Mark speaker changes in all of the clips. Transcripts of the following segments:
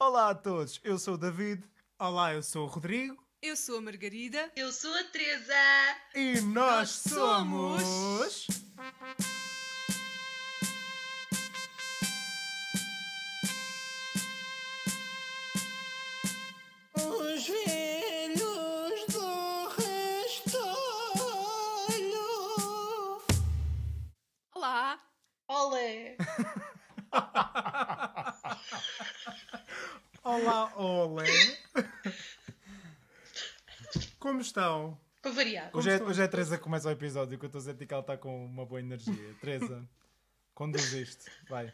Speaker 1: Olá a todos, eu sou o David
Speaker 2: Olá, eu sou o Rodrigo.
Speaker 3: Eu sou a Margarida.
Speaker 4: Eu sou a Teresa.
Speaker 1: e nós somos.
Speaker 2: Estão?
Speaker 4: Para variar.
Speaker 1: Hoje é, hoje é a Teresa que começa o episódio, que eu estou a sentir que ela está com uma boa energia. Teresa, conduz isto, vai.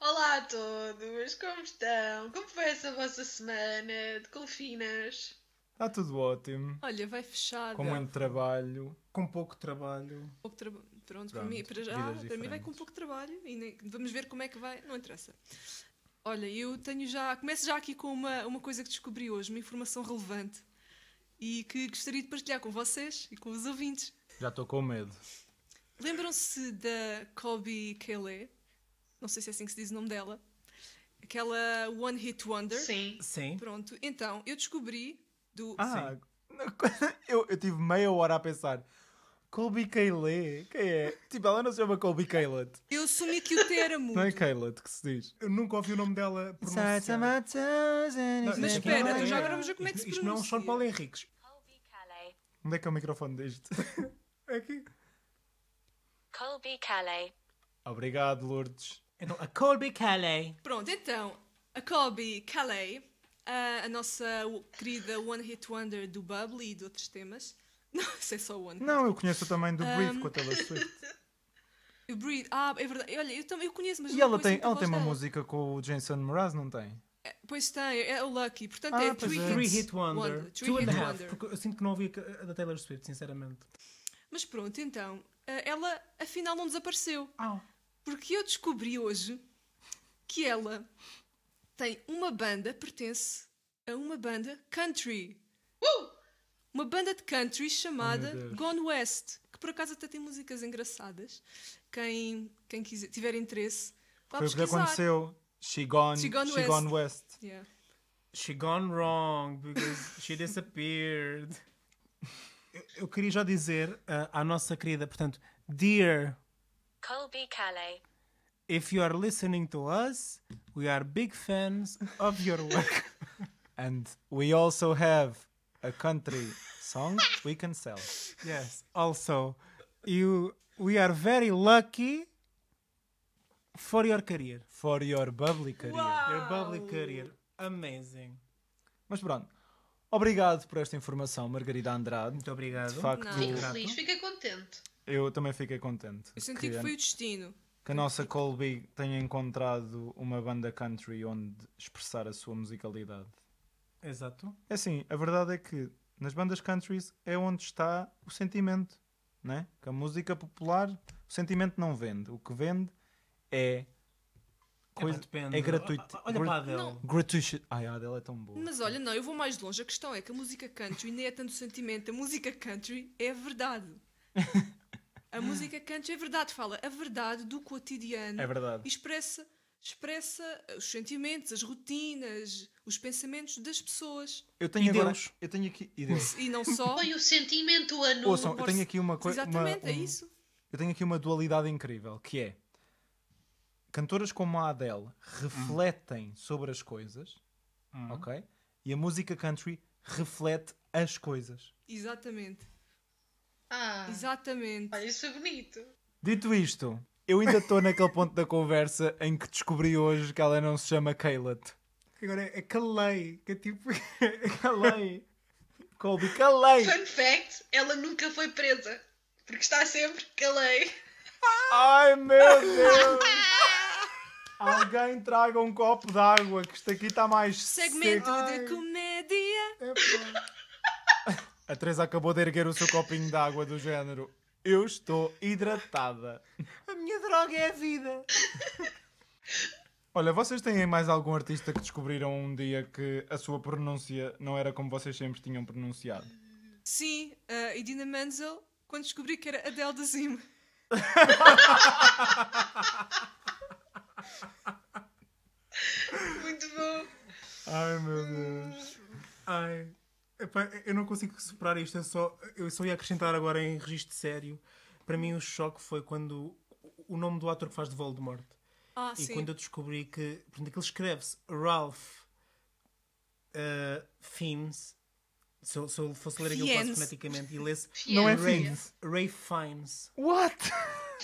Speaker 4: Olá a todos. Como estão? Como foi essa vossa semana de confinas?
Speaker 1: Está tudo ótimo,
Speaker 3: Olha, vai fechada.
Speaker 1: com muito trabalho.
Speaker 2: Com pouco trabalho.
Speaker 3: Pouco traba- Pronto, para
Speaker 1: Pronto,
Speaker 3: mim, para já, para mim vai com pouco trabalho e nem- vamos ver como é que vai. Não interessa. Olha, eu tenho já. Começo já aqui com uma, uma coisa que descobri hoje, uma informação relevante e que gostaria de partilhar com vocês e com os ouvintes.
Speaker 1: Já estou com medo.
Speaker 3: Lembram-se da Colby Calais? Não sei se é assim que se diz o nome dela. Aquela One Hit Wonder.
Speaker 4: Sim.
Speaker 2: Sim.
Speaker 3: Pronto, então eu descobri do.
Speaker 1: Ah, eu, eu tive meia hora a pensar. Colby Calais? Quem é? Tipo, ela não se chama Colby Caleb.
Speaker 3: Eu assumi que o T era mudo.
Speaker 1: Não é Caleb que se diz.
Speaker 2: Eu nunca ouvi o nome dela pronunciar. Não,
Speaker 3: Mas espera, então
Speaker 2: é-
Speaker 3: já agora vamos ver como é que se
Speaker 2: Isto não são
Speaker 3: pronuncia.
Speaker 2: Paulo Henriques.
Speaker 5: Colby Calais.
Speaker 1: Onde é que é o microfone disto?
Speaker 2: É aqui.
Speaker 5: Colby Calais.
Speaker 1: Obrigado, Lourdes.
Speaker 2: Então, a Colby Calais.
Speaker 3: Pronto, então, a Colby Calais, a, a nossa querida One Hit Wonder do Bubbly e de outros temas. Não, isso é só One.
Speaker 1: Não, eu conheço também do Breathe
Speaker 3: Um,
Speaker 1: com a Taylor Swift.
Speaker 3: O Breathe, ah, é verdade. Olha, eu, também eu conheço, mas
Speaker 1: E
Speaker 3: não
Speaker 1: ela tem, ela tem uma
Speaker 3: dela.
Speaker 1: música com o Jason Mraz, não tem?
Speaker 3: É, Pois tem, é o Lucky. Portanto,
Speaker 1: Ah,
Speaker 3: é Three
Speaker 1: é.
Speaker 3: Hits
Speaker 2: Three Hit Wonder.
Speaker 3: Three
Speaker 2: Two and
Speaker 3: Hit
Speaker 2: a Half.
Speaker 3: Wonder.
Speaker 2: Porque eu sinto que não ouvi a da Taylor Swift, sinceramente.
Speaker 3: Mas pronto, então, eh, ela afinal não desapareceu.
Speaker 2: Ah.
Speaker 3: Porque eu descobri hoje que ela tem uma banda, pertence a uma banda country. Uma banda de country chamada
Speaker 1: Oh.
Speaker 3: Gone West, que por acaso até tem músicas engraçadas. Quem, quem quiser, tiver interesse, vá
Speaker 1: Foi o que aconteceu. She Gone,
Speaker 3: She Gone
Speaker 1: she gone West.
Speaker 3: Yeah.
Speaker 2: She gone wrong because she disappeared. Eu, eu queria já dizer ah, à nossa querida, portanto, Dear,
Speaker 5: Colby Calais.
Speaker 2: if you are listening to us, we are big fans of your work.
Speaker 1: And we also have a country song we can sell.
Speaker 2: yes. Also, you, we are very lucky for your career.
Speaker 1: For your bubbly career.
Speaker 2: Your bubbly career. Amazing.
Speaker 1: Mas pronto. Obrigado por esta informação, Margarida Andrade.
Speaker 2: Muito obrigado.
Speaker 1: De facto.
Speaker 4: Fico feliz, fiquei contente.
Speaker 1: eu também fiquei contente.
Speaker 3: Eu senti que
Speaker 1: a-
Speaker 3: foi o destino.
Speaker 1: que a nossa Colby tenha encontrado uma banda country onde expressar a sua musicalidade.
Speaker 2: Exato.
Speaker 1: É assim, a verdade é que nas bandas countries é onde está o sentimento, né? Que a música popular, o sentimento não vende. O que vende é coisa,
Speaker 2: Epá, depende.
Speaker 1: é gratuito.
Speaker 2: O- Olha para a Adele.
Speaker 1: Gratuito. Ai, a Adele é tão boa.
Speaker 3: Mas olha, não, eu vou mais longe. A questão é que a música country nem é tanto sentimento. A música country é a verdade. A música country é a verdade. Fala a verdade do cotidiano.
Speaker 1: É verdade.
Speaker 3: E expressa, expressa os sentimentos, as rotinas, os pensamentos das pessoas.
Speaker 1: Eu tenho
Speaker 2: E
Speaker 1: agora,
Speaker 2: Deus?
Speaker 1: eu tenho aqui, e Deus.
Speaker 3: E não só.
Speaker 4: Foi o sentimento anulo.
Speaker 1: Ouçam, eu tenho aqui uma coisa,
Speaker 3: Exatamente,
Speaker 1: uma-
Speaker 3: é
Speaker 1: um-
Speaker 3: isso.
Speaker 1: Eu tenho aqui uma dualidade incrível, que é cantoras como a Adele refletem sobre as coisas,
Speaker 2: Hum.
Speaker 1: ok? E a música country reflete as coisas.
Speaker 3: Exatamente.
Speaker 4: Ah,
Speaker 3: Exatamente.
Speaker 4: olha, isso é bonito.
Speaker 1: Dito isto, eu ainda estou naquele ponto da conversa em que descobri hoje que ela não se chama Kayla.
Speaker 2: Agora é Calais, que é tipo. é Calais.
Speaker 1: Colby Calei.
Speaker 4: Fun fact, ela nunca foi presa. Porque está sempre calei.
Speaker 1: Ai meu Deus! Alguém traga um copo de água, que isto aqui está mais
Speaker 3: Segmento
Speaker 1: seco.
Speaker 3: de comédia.
Speaker 1: A Teresa acabou de erguer o seu copinho de água do género. Eu estou hidratada.
Speaker 2: A minha droga é a vida.
Speaker 1: Olha, vocês têm mais algum artista que descobriram um dia que a sua pronúncia não era como vocês sempre tinham pronunciado?
Speaker 3: Sim, a Idina Menzel, quando descobri que era Adele da Zim.
Speaker 4: Muito bom.
Speaker 1: Ai meu Deus.
Speaker 2: Ai, epá, eu não consigo superar isto. Eu só, eu só ia acrescentar agora em registro sério. Para mim, o choque foi quando o nome do ator que faz de Voldemort.
Speaker 3: Ah,
Speaker 2: E
Speaker 3: sim.
Speaker 2: quando eu descobri que, portanto, aquilo escreve-se Ralph uh, Fiennes. Se eu, se eu fosse ler aquilo quase foneticamente e lesse
Speaker 1: Não é
Speaker 2: Rafe,
Speaker 1: Fiennes.
Speaker 2: Rafe Fiennes.
Speaker 1: What?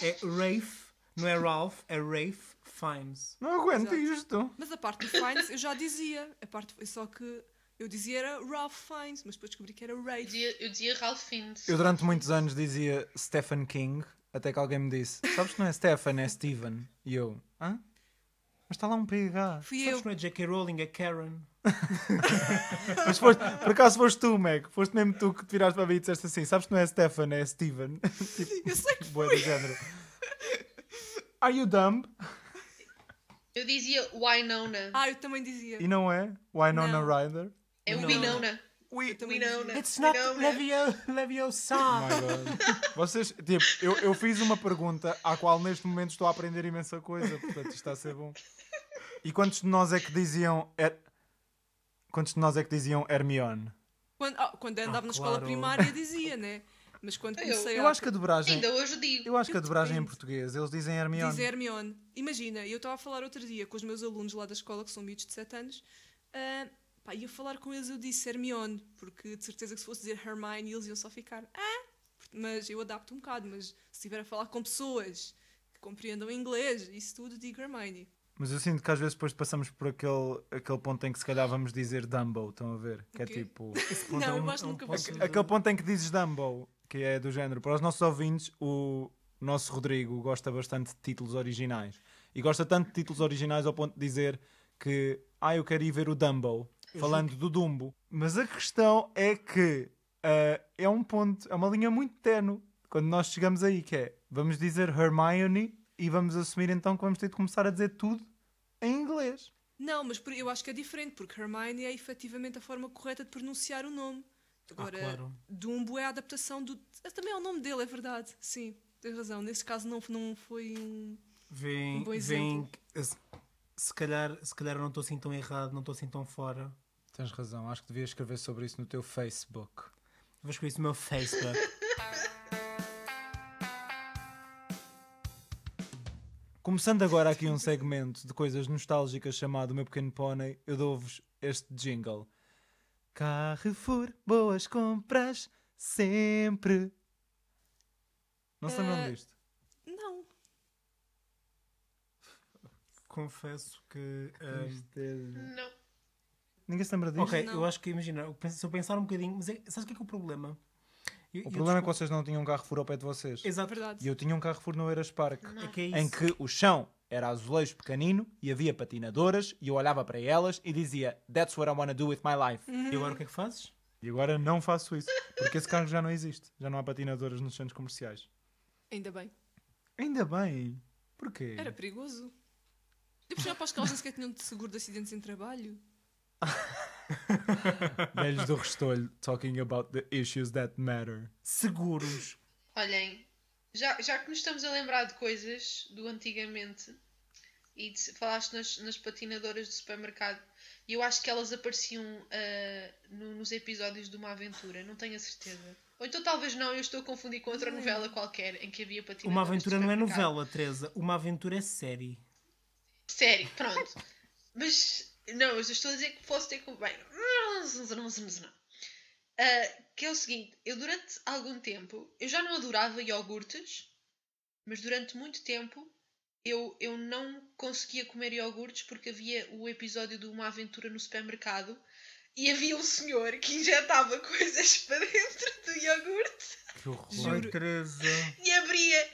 Speaker 2: É Rafe, não é Ralph, é Rafe Fiennes.
Speaker 1: Não aguento
Speaker 3: Exato.
Speaker 1: isto.
Speaker 3: Mas a parte do Fiennes eu já dizia. A parte só que eu dizia era Ralph Fiennes, mas depois descobri que era
Speaker 4: Eu
Speaker 3: Ray.
Speaker 4: dizia, eu dizia Ralph Fiennes.
Speaker 1: Eu durante muitos anos dizia Stephen King, até que alguém me disse: Sabes que não é Stephen, é Stephen. E eu: Hã? Mas está lá um PH.
Speaker 3: Fui
Speaker 2: Sabes
Speaker 3: eu.
Speaker 2: que não é J.K. Rowling, é Karen.
Speaker 1: Mas foste, por acaso foste tu, Meg. Foste mesmo tu que te viraste para mim e disseste assim: Sabes que não é Stephen, é Stephen. tipo,
Speaker 3: Eu sei que
Speaker 1: boa do género. Are you dumb?
Speaker 4: Eu dizia Winona.
Speaker 3: Ah, eu também dizia.
Speaker 1: E não é? Winona
Speaker 3: Não.
Speaker 1: Ryder?
Speaker 4: É
Speaker 2: Não.
Speaker 4: Winona.
Speaker 3: Eu também
Speaker 4: Winona.
Speaker 3: dizia.
Speaker 2: It's not
Speaker 4: Winona.
Speaker 2: Levio, Leviosa.
Speaker 1: Oh my God. Vocês, tipo, eu, eu fiz uma pergunta à qual neste momento estou a aprender imensa coisa, portanto isto está a ser bom. E quantos de nós é que diziam. Her... Quantos de nós é que diziam Hermione?
Speaker 3: Quando, ah, quando andava na escola
Speaker 2: claro.
Speaker 3: primária dizia, né? Mas quando
Speaker 4: Eu-
Speaker 3: comecei
Speaker 1: Eu
Speaker 3: a
Speaker 1: acho que a dobragem.
Speaker 4: Ainda hoje digo.
Speaker 1: Eu acho que a dobragem em português, eles dizem Hermione.
Speaker 3: dizer Hermione. Imagina, eu estava a falar outro dia com os meus alunos lá da escola, que são miúdos de 7 anos, ah, pá, ia falar com eles, eu disse Hermione, porque de certeza que se fosse dizer Hermione, eles iam só ficar, ah, mas eu adapto um bocado, mas se estiver a falar com pessoas que compreendam inglês, isso tudo, digo Hermione.
Speaker 1: Mas eu sinto que às vezes depois passamos por aquele, aquele ponto em que se calhar vamos dizer Dumbo, estão a ver? Que é
Speaker 3: O quê?
Speaker 1: tipo.
Speaker 3: Não,
Speaker 2: é
Speaker 3: eu
Speaker 2: um-
Speaker 3: acho que
Speaker 2: é um
Speaker 3: nunca.
Speaker 1: Aquele ponto em que dizes Dumbo, que é do género. Para os nossos ouvintes, o nosso Rodrigo gosta bastante de títulos originais. E gosta tanto de títulos originais ao ponto de dizer que, ah, eu quero ir ver o Dumbo, falando do Dumbo. Mas a questão é que ah, é um ponto, é uma linha muito tenue quando nós chegamos aí, que é, vamos dizer Hermione e vamos assumir então que vamos ter de começar a dizer tudo em inglês.
Speaker 3: Não, mas eu acho que é diferente, porque Hermione é efetivamente a forma correta de pronunciar o nome. Agora,
Speaker 2: claro.
Speaker 3: Dumbo é a adaptação do. Também é o nome dele, é verdade. Sim, tens razão. Nesse caso não, não foi um.
Speaker 2: Vem,
Speaker 3: Um bom
Speaker 2: vem,
Speaker 3: exemplo.
Speaker 2: se, se calhar, se calhar eu não estou assim tão errado, não estou assim tão fora.
Speaker 1: Tens razão, acho que devias escrever sobre isso no teu Facebook.
Speaker 2: Vou escrever isso no meu Facebook.
Speaker 1: Começando agora aqui um segmento de coisas nostálgicas chamado O Meu Pequeno Pônei, eu dou-vos este jingle. Carrefour, boas compras, sempre. Não se lembram
Speaker 3: Eh,
Speaker 1: disto?
Speaker 3: Não.
Speaker 2: Confesso que. ahm,
Speaker 4: Não.
Speaker 1: Ninguém se lembra disto?
Speaker 2: ok,
Speaker 3: Não.
Speaker 2: eu acho que imagina, eu penso- se eu pensar um bocadinho, mas é, sabes o que é, que é o problema? Eu-
Speaker 1: O
Speaker 2: eu
Speaker 1: problema é que
Speaker 2: desculpo-
Speaker 1: vocês não tinham um Carrefour ao pé de vocês.
Speaker 2: Exato,
Speaker 3: verdade.
Speaker 1: E eu tinha um Carrefour no Eiras Park.
Speaker 2: é que é isso.
Speaker 1: Em que o chão era azulejo pequenino e havia patinadoras e eu olhava para elas e dizia That's what I want to do with my life.
Speaker 2: E agora o que é que fazes?
Speaker 1: E agora não faço isso, porque esse carro já não existe. Já não há patinadoras nos centros comerciais.
Speaker 3: Ainda bem.
Speaker 1: Ainda bem. Porquê?
Speaker 3: Era perigoso. Depois já para as causas que tinham de seguro de acidentes em trabalho.
Speaker 1: Velhos do Restolho talking about the issues that matter.
Speaker 2: Seguros.
Speaker 4: Olhem, já, já que nos estamos a lembrar de coisas do antigamente e de- falaste nas, nas patinadoras do supermercado, e eu acho que elas apareciam ah, no- nos episódios de uma aventura, não tenho a certeza. Ou então talvez não, eu estou a confundir com outra novela qualquer em que havia patinadoras.
Speaker 2: Uma aventura não é novela, Teresa. Uma aventura é série.
Speaker 4: Sério, pronto. Mas, não, eu estou a dizer que posso ter com. Bem. Ah, que é o seguinte, eu durante algum tempo, eu já não adorava iogurtes, mas durante muito tempo eu, eu não conseguia comer iogurtes porque havia o episódio de uma aventura no supermercado e havia um senhor que injetava coisas para dentro do iogurte
Speaker 1: Que horror.
Speaker 2: Teresa.
Speaker 4: e abria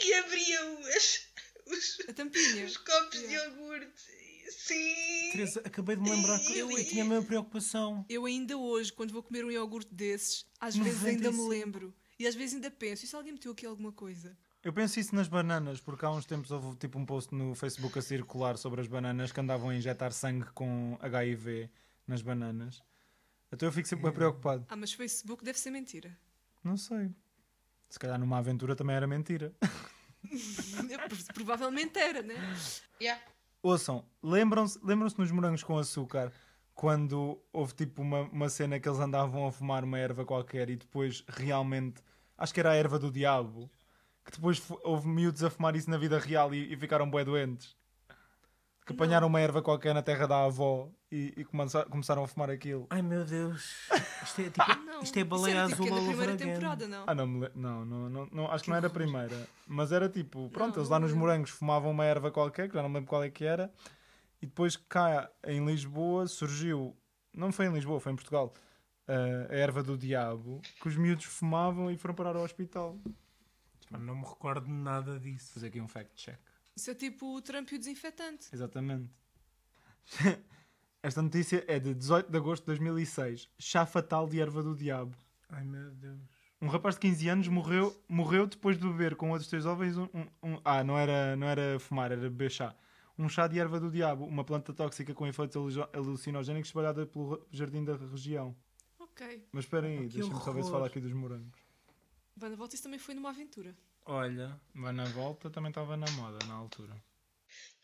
Speaker 4: e abria os, os,
Speaker 3: A tampinha.
Speaker 4: os copos de iogurte. Sim!
Speaker 2: Teresa, acabei de me lembrar que eu, eu tinha a mesma preocupação.
Speaker 3: Eu ainda hoje, quando vou comer um iogurte desses, às vezes ainda me
Speaker 2: 95.
Speaker 3: lembro. E às vezes ainda penso, e se alguém meteu aqui alguma coisa?
Speaker 1: Eu penso isso nas bananas, porque há uns tempos houve tipo um post no Facebook a circular sobre as bananas que andavam a injetar sangue com HIV nas bananas. Então eu fico sempre bem preocupado.
Speaker 3: Ah, mas Facebook deve ser mentira.
Speaker 1: Não sei. Se calhar numa aventura também era mentira.
Speaker 3: Provavelmente era, né?
Speaker 4: Yeah.
Speaker 1: Ouçam, lembram-se lembram nos morangos com açúcar quando houve tipo uma, uma cena que eles andavam a fumar uma erva qualquer e depois realmente, acho que era a erva do diabo, que depois houve miúdos a fumar isso na vida real e, e ficaram bué doentes. Que apanharam uma erva qualquer na terra da avó e, e começa- começaram a fumar aquilo.
Speaker 2: Ai meu Deus. Isto é, tipo,
Speaker 3: Não,
Speaker 2: isto é baleia
Speaker 3: era, tipo,
Speaker 2: azul
Speaker 3: é na primeira temporada, não?
Speaker 1: Ah, não, não, não, não, não, acho que,
Speaker 3: Que
Speaker 1: não era a primeira. Mas era tipo, pronto,
Speaker 3: Não,
Speaker 1: eles lá nos morangos fumavam uma erva qualquer, que já não me lembro qual é que era. E depois cá em Lisboa surgiu, não foi em Lisboa, foi em Portugal, eh, a erva do diabo, que os miúdos fumavam e foram parar ao hospital.
Speaker 2: Não me recordo nada disso.
Speaker 1: Fazer aqui um fact check.
Speaker 3: Isso é tipo o Trump e o desinfetante.
Speaker 1: Exatamente. Esta notícia é de 18 de agosto de 2006. Chá fatal de erva do diabo.
Speaker 2: Ai meu Deus.
Speaker 1: Um rapaz de 15 anos morreu, morreu depois de beber com outros três jovens um, um- um- Ah, não era, não era fumar, era beber chá. Um chá de erva do diabo, uma planta tóxica com efeitos alu- alucinogénicos espalhada pelo jardim da região.
Speaker 3: Ok.
Speaker 1: Mas esperem aí,
Speaker 2: que
Speaker 1: deixem-me só ver se
Speaker 2: horror.
Speaker 1: fala aqui dos morangos.
Speaker 3: Vai na volta, isso também foi numa aventura.
Speaker 2: Olha.
Speaker 1: Vai na volta, também estava na moda na altura.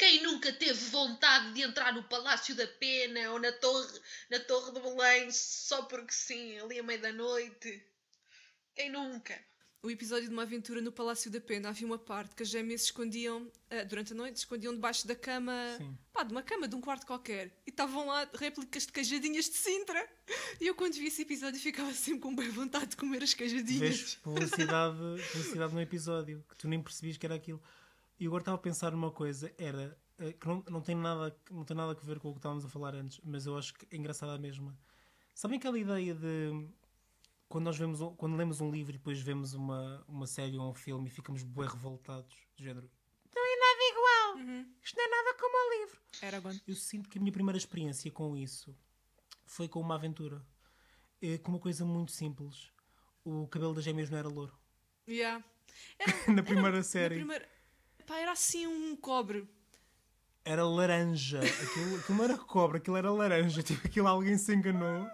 Speaker 4: Quem nunca teve vontade de entrar no Palácio da Pena ou na Torre, na torre de Belém só porque sim, ali à meia da noite? Quem nunca?
Speaker 3: O episódio de uma aventura no Palácio da Pena havia uma parte que as gêmeas se escondiam ah, durante a noite, se escondiam debaixo da cama,
Speaker 2: Sim.
Speaker 3: pá, de uma cama de um quarto qualquer, e estavam lá réplicas de queijadinhas de Sintra. E eu, quando vi esse episódio, ficava sempre com bem vontade de comer as
Speaker 2: Vês
Speaker 3: queijadinhas.
Speaker 2: publicidade, publicidade no episódio que tu nem percebias que era aquilo. E agora estava a pensar numa coisa, era eh, que não, não, tem nada, não tem nada a ver com o que estávamos a falar antes, mas eu acho que é engraçada a mesma. Sabem aquela ideia de quando nós vemos quando lemos um livro e depois vemos uma, uma série ou um filme e ficamos bué revoltados, do género. Não é nada igual!
Speaker 3: Uhum.
Speaker 2: Isto não é nada como o livro!
Speaker 3: Aragorn.
Speaker 2: Eu sinto que a minha primeira experiência com isso foi com uma aventura. Eh, Com uma coisa muito simples. O cabelo das gêmeas não era louro.
Speaker 3: Yeah.
Speaker 2: Na primeira
Speaker 3: Na
Speaker 2: série.
Speaker 3: primeira... Pá, era assim um cobre.
Speaker 2: Era laranja. Aquilo, aquilo não era cobre, aquilo era laranja. Tipo, aquilo alguém se enganou.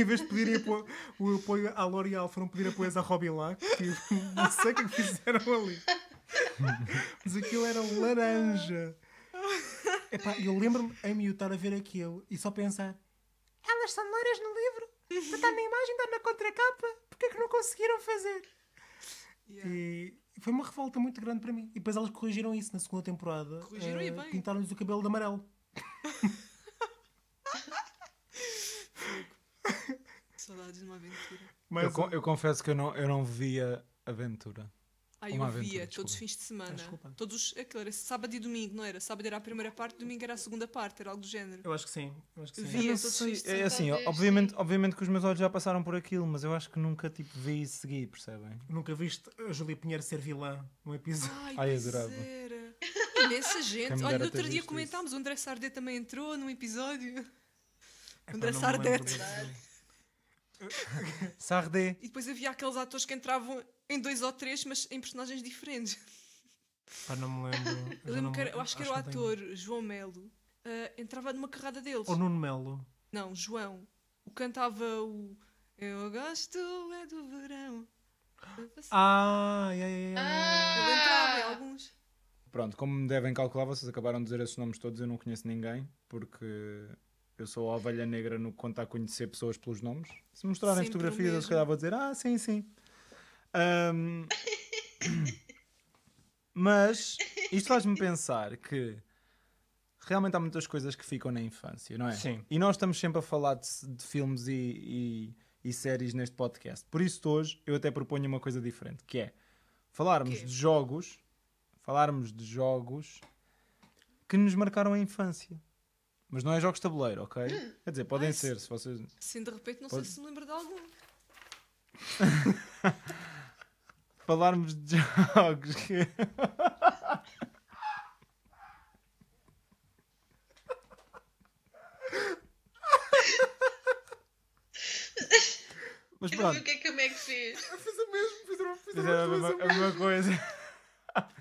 Speaker 2: em vez de pedirem o apoio à L'Oreal, foram pedir apoios à Robilac. Tipo, não sei o que é que fizeram ali. Mas aquilo era laranja. Epá, eu lembro-me a estar a ver aquilo e só pensar: elas são loiras no livro, está na imagem, está na contracapa, porque é que não conseguiram fazer?
Speaker 3: Yeah.
Speaker 2: E foi uma revolta muito grande para mim. E depois elas corrigiram isso na segunda temporada.
Speaker 3: Corrigiram e
Speaker 2: Eh,
Speaker 3: bem.
Speaker 2: Pintaram-lhes o cabelo de amarelo.
Speaker 3: Saudades de uma aventura.
Speaker 2: Mas,
Speaker 1: eu, eu confesso que eu não, eu não via Aventura.
Speaker 3: Ah, eu
Speaker 1: Uma
Speaker 3: via
Speaker 1: aventura,
Speaker 3: todos os
Speaker 1: desculpa.
Speaker 3: fins de semana.
Speaker 2: Ah, desculpa.
Speaker 3: Todos, os- aquilo era sábado e domingo, não era? Sábado era a primeira parte, domingo era a segunda parte, era algo do género.
Speaker 2: Eu acho que sim. Eu acho que sim.
Speaker 3: Vi. Via todos os
Speaker 1: sei,
Speaker 3: fins de
Speaker 1: é
Speaker 3: semana,
Speaker 1: assim,
Speaker 4: talvez,
Speaker 1: obviamente,
Speaker 4: sim.
Speaker 1: obviamente que os meus olhos já passaram por aquilo, mas eu acho que nunca tipo, vi e segui, percebem?
Speaker 2: Nunca viste a Júlia Pinheiro ser vilã num episódio.
Speaker 3: Ai,
Speaker 1: Ai, adorava.
Speaker 3: era. Imensa gente. Olha, no outro dia comentámos, o André Sardé também entrou num episódio.
Speaker 2: Epá,
Speaker 3: André
Speaker 2: disso.
Speaker 1: Sardé.
Speaker 3: E depois havia aqueles atores que entravam em dois ou três, mas em personagens diferentes.
Speaker 2: Pá, não me lembro.
Speaker 3: Eu, lembro
Speaker 2: não
Speaker 3: que era, eu acho que era o
Speaker 2: não tenho.
Speaker 3: ator João Melo. ah, entrava numa carrada deles.
Speaker 2: Ou Nuno Melo.
Speaker 3: Não, João. O cantava o Eu gosto é do verão.
Speaker 2: Ah, yeah, yeah, yeah.
Speaker 3: Ele entrava em
Speaker 4: Ah!
Speaker 3: alguns.
Speaker 1: Pronto, como me devem calcular, vocês acabaram de dizer esses nomes todos, eu não conheço ninguém, porque eu sou a ovelha negra no que conta a conhecer pessoas pelos nomes. Se mostrarem
Speaker 3: Sempre
Speaker 1: fotografias, eu se calhar vou dizer, ah, sim, sim. Ahm, Mas isto faz-me pensar que realmente há muitas coisas que ficam na infância, não é?
Speaker 2: Sim.
Speaker 1: E nós estamos sempre a falar de, de filmes e, e- e séries neste podcast. Por isso, hoje, eu até proponho uma coisa diferente, que é falarmos
Speaker 3: Quê?
Speaker 1: de jogos, falarmos de jogos que nos marcaram a infância. Mas não é jogos de tabuleiro, ok? Quer dizer, podem
Speaker 3: Ai,
Speaker 1: ser, se vocês...
Speaker 3: Assim, de repente, não
Speaker 1: Pode-
Speaker 3: sei se me lembro de algum.
Speaker 1: Falarmos de jogos. Que... Mas
Speaker 4: Eu não vi
Speaker 1: pronto,
Speaker 4: o que é que a Meg fez.
Speaker 2: Fiz o mesmo, fiz o- fiz
Speaker 1: era a mesma, a mesma coisa.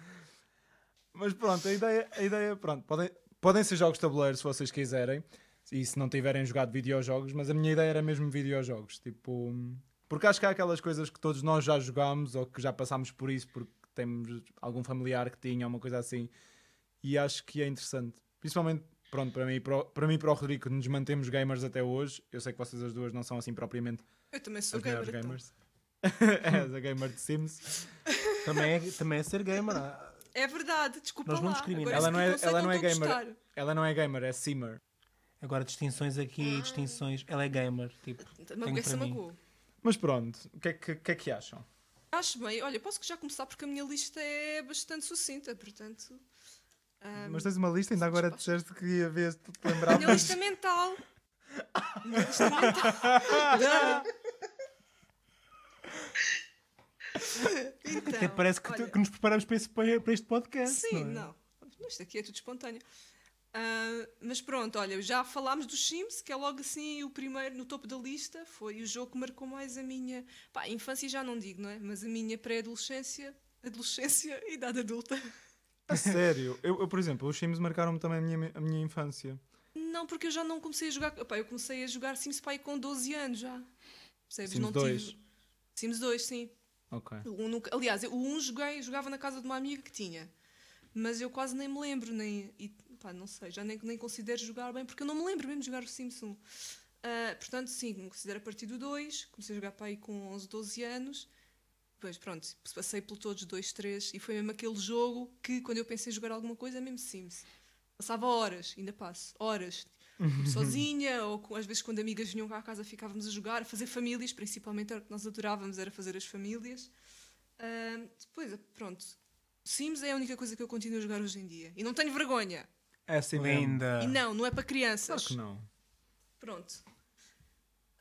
Speaker 1: Mas pronto, a ideia, a ideia pronto, podem, podem ser jogos de tabuleiro se vocês quiserem, e se não tiverem jogado videojogos, mas a minha ideia era mesmo videojogos, tipo, porque acho que há aquelas coisas que todos nós já jogámos ou que já passámos por isso porque temos algum familiar que tinha, uma coisa assim, e acho que é interessante. Principalmente, pronto, para mim, e para, o- para mim e para o Rodrigo, nos mantemos gamers até hoje. Eu sei que vocês as duas não são assim propriamente
Speaker 3: Eu também sou
Speaker 1: as
Speaker 3: gamer. então.
Speaker 1: gamers. És a gamer de Sims.
Speaker 2: Também é, também é ser gamer. ah,
Speaker 3: É verdade, desculpa
Speaker 2: Nós não
Speaker 3: lá.
Speaker 2: discriminamos.
Speaker 3: Agora,
Speaker 1: Ela
Speaker 3: esse
Speaker 1: não é- ela não é gamer.
Speaker 3: gostar.
Speaker 1: Ela não é gamer, é simmer.
Speaker 2: Agora, distinções aqui, distinções. Ela é gamer. Tipo,
Speaker 3: Uma
Speaker 2: Tenho para mim.
Speaker 3: magoou.
Speaker 1: Mas pronto, o que é que, que, é que acham?
Speaker 3: Acho bem. Olha, posso já começar porque a minha lista é bastante sucinta, portanto. ahm,
Speaker 1: Mas tens uma lista, ainda agora disseste que ia ver se tu te
Speaker 3: a minha
Speaker 1: lembravas.
Speaker 3: lista mental. A minha lista mental. então,
Speaker 2: até parece que,
Speaker 3: olha,
Speaker 2: que nos preparamos para, esse- para este podcast.
Speaker 3: Sim,
Speaker 2: não. é?
Speaker 3: não. Isto aqui é tudo espontâneo. Ah, mas pronto, olha, já falámos dos Sims, que é logo assim o primeiro no topo da lista. Foi o jogo que marcou mais a minha. Pá, infância já não digo, não é? Mas a minha pré-adolescência, adolescência e idade adulta.
Speaker 1: A sério, eu, eu, por exemplo, os Sims marcaram-me também a minha, a minha infância.
Speaker 3: Não, porque eu já não comecei a jogar. Pá, eu comecei a jogar Sims pai com 12 anos já. Percebes?
Speaker 1: Sims
Speaker 3: não
Speaker 1: 2.
Speaker 3: tive. Sims 2, sim.
Speaker 1: Ok.
Speaker 3: Um nunca- Aliás, o 1 joguei, jogava na casa de uma amiga que tinha. Mas eu quase nem me lembro, nem. E, pá, não sei, já nem, nem considero jogar bem, porque eu não me lembro mesmo de jogar o Sims 1. Ah, portanto, sim, me considero a partir do 2. Comecei a jogar para aí com 11, 12 anos. Depois, pronto, passei por todos 2, 3. E foi mesmo aquele jogo que, quando eu pensei em jogar alguma coisa, é mesmo Sims. Passava horas, ainda passo, horas. Sozinha, ou com- às vezes quando amigas vinham cá à casa ficávamos a jogar, a fazer famílias, principalmente era o que nós adorávamos, era fazer as famílias. Ahm, depois, pronto, Sims é a única coisa que eu continuo a jogar hoje em dia. E não tenho vergonha.
Speaker 1: Mesmo.
Speaker 2: Linda.
Speaker 3: E não, não é para crianças.
Speaker 1: Claro que não.
Speaker 3: Pronto.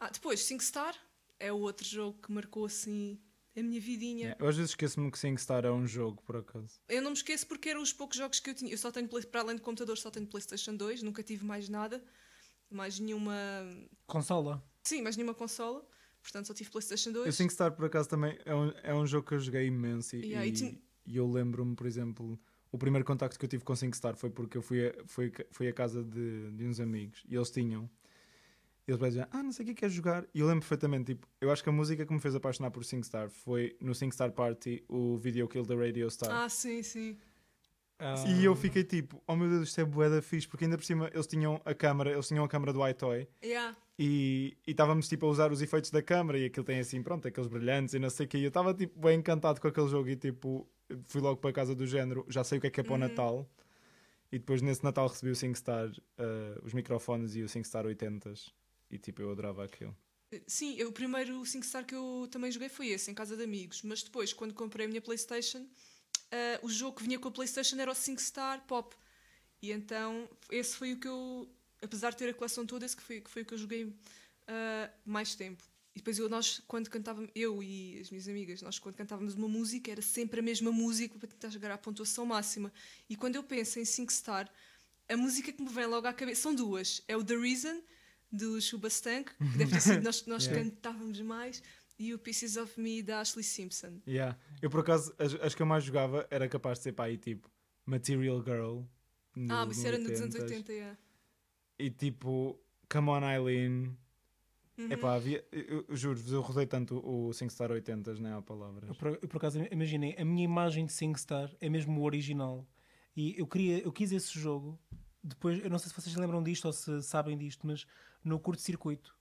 Speaker 3: Ah, depois, SingStar é o outro jogo que marcou assim a minha vidinha.
Speaker 1: É, eu às vezes esqueço-me que SingStar é um jogo, por acaso.
Speaker 3: Eu não me esqueço porque eram os poucos jogos que eu tinha. Eu só tenho, Play- para além de computador, só tenho PlayStation 2, nunca tive mais nada, mais nenhuma.
Speaker 2: Consola.
Speaker 3: Sim, mais nenhuma consola. Portanto, só tive PlayStation 2.
Speaker 1: Eu SingStar, por acaso, também é um, é um jogo que eu joguei imenso. E,
Speaker 3: Yeah, e
Speaker 1: e- e eu lembro-me, por exemplo, o primeiro contacto que eu tive com SingStar foi porque eu fui a, fui, fui a casa de, de uns amigos e eles tinham. E eles diziam, ah, não sei o que é que queres jogar. E eu lembro perfeitamente, tipo, eu acho que a música que me fez apaixonar por SingStar foi no SingStar Party o Video Kill da Radio Star.
Speaker 3: Ah, sim, sim.
Speaker 2: Ah,
Speaker 1: E eu fiquei tipo, oh meu Deus, isto é bué da fixe, porque ainda por cima eles tinham a câmara, eles tinham a câmara do iToy
Speaker 3: Yeah.
Speaker 1: e estávamos tipo a usar os efeitos da câmara e aquilo tem assim, pronto, aqueles brilhantes e não sei o que. E eu estava tipo bem encantado com aquele jogo e tipo, fui logo para a casa do género, já sei o que é que é para o
Speaker 3: Uhum.
Speaker 1: Natal. E depois nesse Natal recebi o SingStar, eh, os microfones e o SingStar 80s. E tipo, eu adorava aquilo.
Speaker 3: Sim, eu, o primeiro SingStar que eu também joguei foi esse, em casa de amigos. Mas depois, quando comprei a minha PlayStation, ah, o jogo que vinha com a PlayStation era o SingStar Pop. E então, esse foi o que eu, apesar de ter a coleção toda, esse que foi, que foi o que eu joguei ah, mais tempo. E depois eu, nós, quando cantávamos, eu e as minhas amigas, nós quando cantávamos uma música, era sempre a mesma música para tentar chegar à pontuação máxima. E quando eu penso em SingStar, a música que me vem logo à cabeça são duas. É o The Reason, do Shuba Stank, que deve ter sido nós, nós
Speaker 1: Yeah.
Speaker 3: cantávamos mais, e o Pieces of Me da Ashley Simpson.
Speaker 1: Yeah. Eu por acaso, as, as que eu mais jogava era capaz de ser para aí tipo Material Girl. no-
Speaker 3: ah, mas isso era nos anos
Speaker 1: 80s.
Speaker 3: 80, yeah.
Speaker 1: E tipo, Come On Eileen.
Speaker 3: Uhum.
Speaker 1: Epá, havia, eu, eu juro-vos, eu rodei tanto o SingStar 80s, nem há palavras.
Speaker 2: Eu por, eu, por acaso imaginei, a minha imagem de SingStar é mesmo o original. E eu queria, eu quis esse jogo. Depois, eu não sei se vocês lembram disto ou se sabem disto, mas no curto-circuito.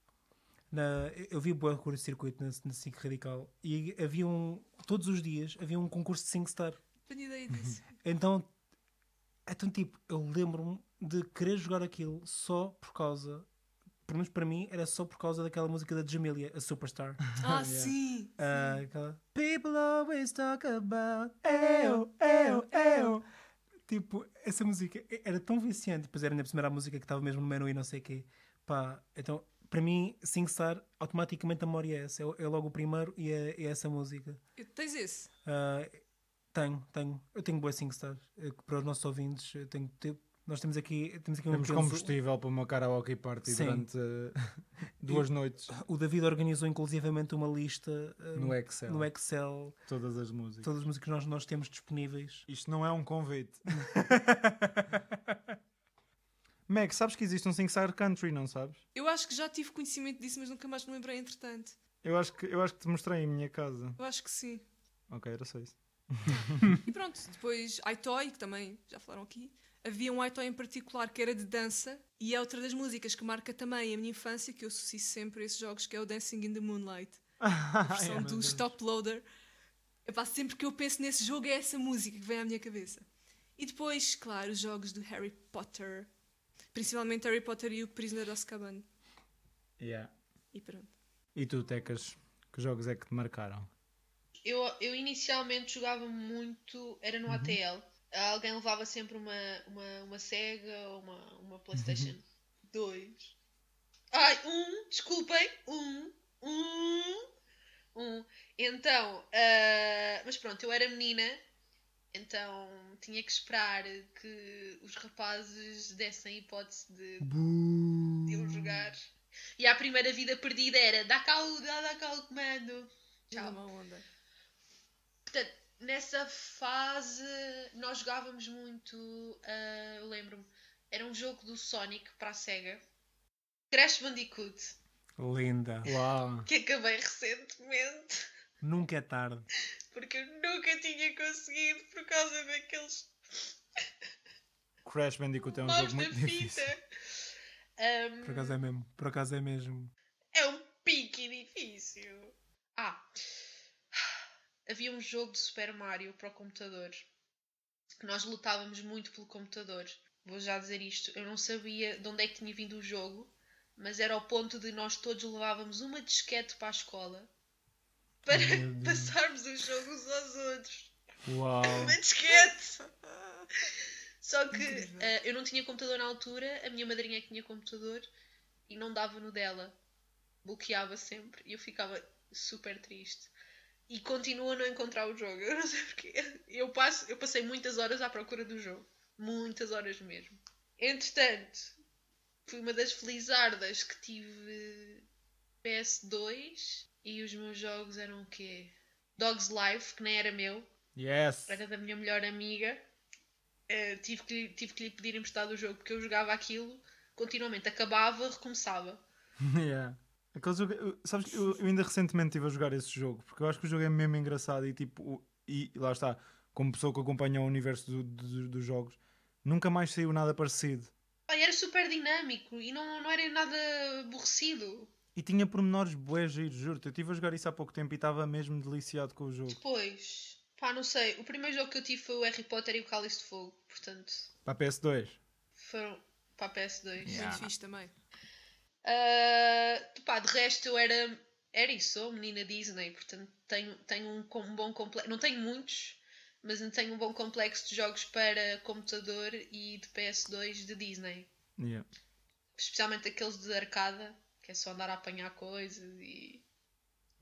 Speaker 2: Na, eu vi boa curto-circuito na, na SIC Radical e havia um, todos os dias havia um concurso de SingStar.
Speaker 3: Tenho ideia disso.
Speaker 2: Então, então tipo, eu lembro-me de querer jogar aquilo só por causa, pelo menos para mim, era só por causa daquela música da Jamelia, a Superstar.
Speaker 3: Ah, sim!
Speaker 2: Ah, aquela People always talk about eu, eu, eu. Tipo, essa música era tão viciante. Depois era na primeira música que estava mesmo no menu e não sei o quê. Pá, então, para mim, SingStar, automaticamente a memória é essa. É, é logo o primeiro e é, é essa música.
Speaker 3: Eu- Tens esse?
Speaker 2: Ah, tenho, tenho. Eu tenho boa SingStar. Eh, Para os nossos ouvintes, eu tenho, te- nós temos aqui, temos aqui um
Speaker 1: Temos
Speaker 2: pequeno-
Speaker 1: combustível para uma karaoke party
Speaker 2: Sim.
Speaker 1: durante eh, duas noites
Speaker 2: O David organizou inclusivamente uma lista ah,
Speaker 1: no Excel.
Speaker 2: no Excel.
Speaker 1: Todas as músicas.
Speaker 2: Todas as músicas que nós, nós temos disponíveis.
Speaker 1: Isto não é um convite. Meg, sabes que existe um SingStar Country, não sabes?
Speaker 3: Eu acho que já tive conhecimento disso, mas nunca mais me lembrei entretanto.
Speaker 1: Eu acho que, eu acho que te mostrei em minha casa.
Speaker 3: Eu acho que sim.
Speaker 1: Ok, era só isso.
Speaker 3: E pronto, depois iToy, que também já falaram aqui. Havia um item em particular que era de dança e é outra das músicas que marca também a minha infância, que eu associo sempre a esses jogos, que é o Dancing in the Moonlight. A versão do Stop Loader. Epá, sempre que eu penso nesse jogo é essa música que vem à minha cabeça. E depois, claro, os jogos do Harry Potter. Principalmente Harry Potter e o Prisioneiro de Azkaban.
Speaker 1: Yeah.
Speaker 3: E pronto.
Speaker 1: E tu, Tecas, que jogos é que te marcaram?
Speaker 4: Eu, eu inicialmente jogava muito, era no ATL. Alguém levava sempre uma, uma, uma Sega ou uma, uma PlayStation 2. Ai, um, desculpem, um, um, um. Então, ah, mas pronto, eu era menina, então tinha que esperar que os rapazes dessem a hipótese de, de eu jogar. E a primeira vida perdida era dá cá o, dá, dá cá o comando. Tchau.
Speaker 3: uma onda.
Speaker 4: Portanto, nessa fase nós jogávamos muito, ah, eu lembro-me, era um jogo do Sonic para a Sega, Crash Bandicoot,
Speaker 2: Linda.
Speaker 1: Uau!
Speaker 4: que acabei recentemente,
Speaker 2: Nunca é tarde.
Speaker 4: porque eu nunca tinha conseguido por causa daqueles
Speaker 1: Crash Bandicoot é um jogo muito difícil.
Speaker 4: fita. Ahm,
Speaker 2: Por acaso é mesmo. Por acaso é mesmo.
Speaker 4: É um pique difícil. Ah, havia um jogo de Super Mario para o computador que nós lutávamos muito pelo computador. Vou já dizer isto, eu não sabia de onde é que tinha vindo o jogo, mas era ao ponto de nós todos levávamos uma disquete para a escola para passarmos os jogos uns aos outros.
Speaker 1: Uau!
Speaker 4: Uma disquete! Só que eh, eu não tinha computador na altura, a minha madrinha é que tinha computador e não dava no dela. Bloqueava sempre e eu ficava super triste. E continuo a não encontrar o jogo. Eu não sei porquê. Eu, passo, eu passei muitas horas à procura do jogo. Muitas horas mesmo. Entretanto, fui uma das felizardas que tive PS2 e os meus jogos eram o quê? Dogs Life, que nem era meu,
Speaker 1: Yes!
Speaker 4: era da minha melhor amiga. Eh, tive, que, lhe- tive que lhe pedir emprestado o jogo porque eu jogava aquilo continuamente. Acabava, recomeçava.
Speaker 1: Yeah. Aquele jogo, eu- sabes, que eu, eu ainda recentemente estive a jogar esse jogo porque eu acho que o jogo é mesmo engraçado e tipo, e lá está, como pessoa que acompanha o universo do- do- dos jogos, nunca mais saiu nada parecido.
Speaker 4: Pá, era super dinâmico e não, não era nada aborrecido.
Speaker 1: E tinha pormenores bué giros, juro-te. Eu estive a jogar isso há pouco tempo e estava mesmo deliciado com o jogo.
Speaker 4: Depois, pá, não sei. O primeiro jogo que eu tive foi o Harry Potter e o Cálice de Fogo. Portanto,
Speaker 1: Para a PS2.
Speaker 4: foram para a PS2.
Speaker 1: Yeah.
Speaker 3: Muito fixe também.
Speaker 4: Ah, pá, de resto eu era, era e sou menina Disney, portanto tenho, tenho um, um bom complexo. Não tenho muitos, mas tenho um bom complexo de jogos para computador e de PS2 de Disney.
Speaker 1: Yeah.
Speaker 4: Especialmente aqueles de arcada, que é só andar a apanhar coisas e.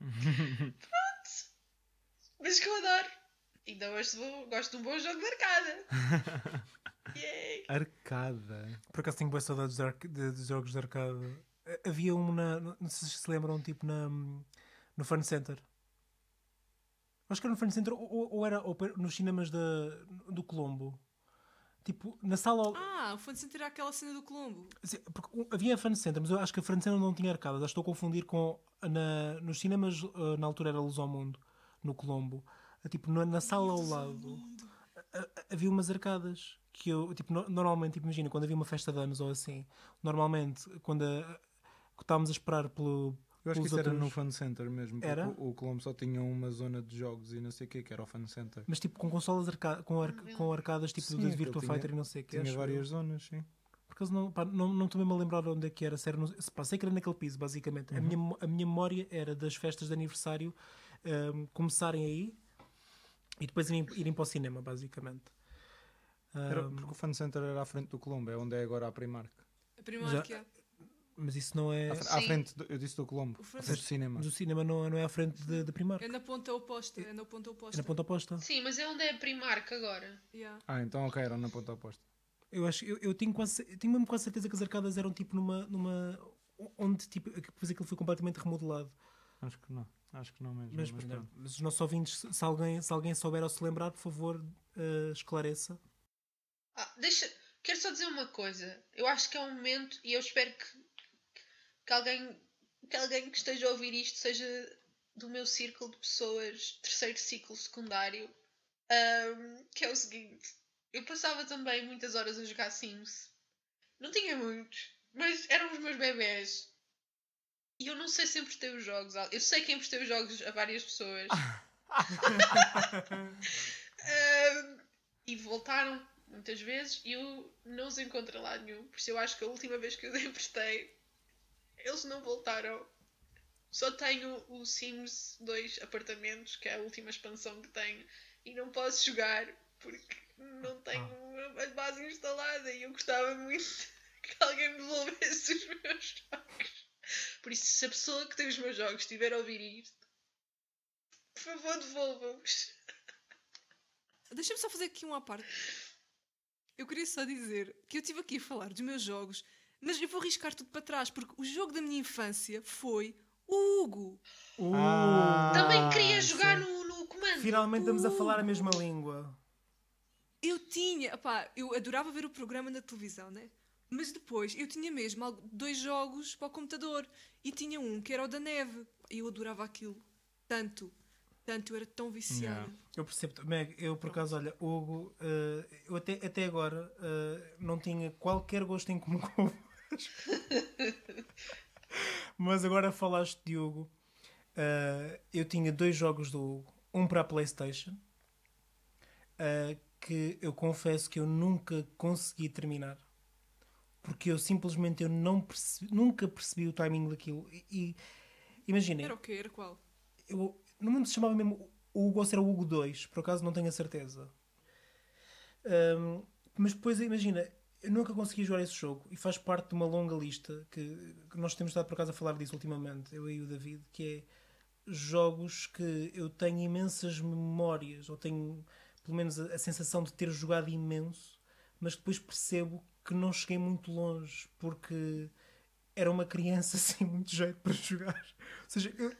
Speaker 4: Pronto! Mas que eu adoro! Ainda hoje vou- gosto de um bom jogo de arcada! Yay!
Speaker 1: Arcada.
Speaker 2: Por acaso tenho boas saudades de, de- de jogos de arcade. Eh, Havia um na. Não sei se se lembram, tipo na, no Fun Center. Acho que era no Fun Center ou, ou- era ou nos cinemas da, do Colombo. Tipo, na sala. ao-
Speaker 3: Ah, o Fun Center era aquela cena do Colombo.
Speaker 2: Sim, havia a Fun Center, mas eu acho que a Fun Center não tinha arcadas. Acho que estou a confundir com. Na, nos cinemas, eh, na altura era Luz ao Mundo, no Colombo. Eh, Tipo, na, na sala ao lado havia umas arcadas que eu, tipo, no- normalmente, tipo, imagina, quando havia uma festa de anos ou assim, normalmente, quando a- estávamos a esperar pelo.
Speaker 1: Eu acho que isso era
Speaker 2: outros-
Speaker 1: no Fun Center mesmo. porque
Speaker 2: Era?
Speaker 1: O, o Colombo só tinha uma zona de jogos e não sei o que, que era o Fun Center.
Speaker 2: Mas tipo com consolas arca com, ar com arcadas tipo
Speaker 1: Sim,
Speaker 2: de Virtua
Speaker 1: tinha-
Speaker 2: Fighter e não sei o que.
Speaker 1: Tinha várias zonas, sim.
Speaker 2: Porque eles não, pá, não, não estou mesmo a lembrar onde é que era. Sério, não, pá, sei que era naquele piso, basicamente. A,
Speaker 1: Uhum.
Speaker 2: minha, mo- a minha memória era das festas de aniversário ahm, começarem aí e depois irem, irem para o cinema, basicamente.
Speaker 1: Era,
Speaker 2: Ahm,
Speaker 1: porque o Fun Center era à frente do Colombo, é onde é agora a Primark.
Speaker 3: A Primark,
Speaker 2: Já-
Speaker 3: é.
Speaker 2: Mas isso não é.
Speaker 1: À, frente, do- eu disse do Colombo, do cinema.
Speaker 2: Mas o cinema não, não é à frente de Primark.
Speaker 3: É na ponta oposta. É na ponta
Speaker 2: É
Speaker 3: oposta.
Speaker 2: na ponta oposta.
Speaker 4: Sim, mas é onde é a Primark agora.
Speaker 3: Yeah.
Speaker 1: Ah, então ok, era na ponta oposta.
Speaker 2: Eu acho, eu, eu tenho quase, eu tenho mesmo quase certeza que as arcadas eram tipo numa, numa onde tipo, depois aquilo foi completamente remodelado.
Speaker 1: Acho que não, acho que não mesmo.
Speaker 2: Mas,
Speaker 1: mas pronto.
Speaker 2: mas os nossos ouvintes, se- alguém, se alguém souber ou se lembrar, por favor, eh, esclareça.
Speaker 4: Ah, deixa. Quero só dizer uma coisa. Eu acho que é um momento e eu espero que, que alguém que alguém que esteja a ouvir isto seja do meu círculo de pessoas terceiro ciclo secundário. Ahm, que é o seguinte. eu passava também muitas horas a jogar Sims. Não tinha muitos, mas eram os meus bebés. E eu não sei se emprestei os jogos. Eu sei que emprestei os jogos a várias pessoas. Ahm, e voltaram muitas vezes e eu não os encontro lá nenhum. Por isso eu acho que a última vez que os emprestei, eles não voltaram. Só tenho o Sims 2 apartamentos, que é a última expansão que tenho, e não posso jogar porque não tenho a base instalada e eu gostava muito que alguém me devolvesse os meus jogos. Por isso, se a pessoa que tem os meus jogos estiver a ouvir isto, por favor, devolvam-os.
Speaker 3: Deixa-me só fazer aqui uma parte. Eu queria só dizer que eu estive aqui a falar dos meus jogos, mas eu vou arriscar tudo para trás, porque o jogo da minha infância foi o Hugo.
Speaker 2: Uh,
Speaker 1: Ah,
Speaker 4: Também queria jogar no, no comando.
Speaker 2: Finalmente estamos a falar a mesma língua.
Speaker 3: Eu tinha, opá, eu adorava ver o programa na televisão, né? Mas depois eu tinha mesmo algo- dois jogos para o computador e tinha um que era o da neve. E eu adorava aquilo. Tanto, tanto, eu era tão viciada.
Speaker 1: Yeah.
Speaker 2: Eu percebo, Meg, eu por acaso, olha, Hugo, eh, eu até, até agora eh, não tinha qualquer gosto em comum com o Mas agora falaste de Hugo. eh, eu tinha dois jogos do Hugo. Um para a Playstation, eh, que eu confesso que eu nunca consegui terminar. Porque eu simplesmente eu não percebi- nunca percebi o timing daquilo. E, e imaginem,
Speaker 3: Era o quê? Era qual?
Speaker 2: eu, não me lembro se chamava mesmo o Hugo ou se era o Hugo 2, por acaso não tenho a certeza. Ahm, mas depois, imagina, eu nunca consegui jogar esse jogo e faz parte de uma longa lista que, que nós temos estado por acaso a falar disso ultimamente, eu e o David, que é jogos que eu tenho imensas memórias, ou tenho pelo menos a, a sensação de ter jogado imenso, mas depois percebo que não cheguei muito longe porque era uma criança sem muito jeito para jogar. Ou seja, eu,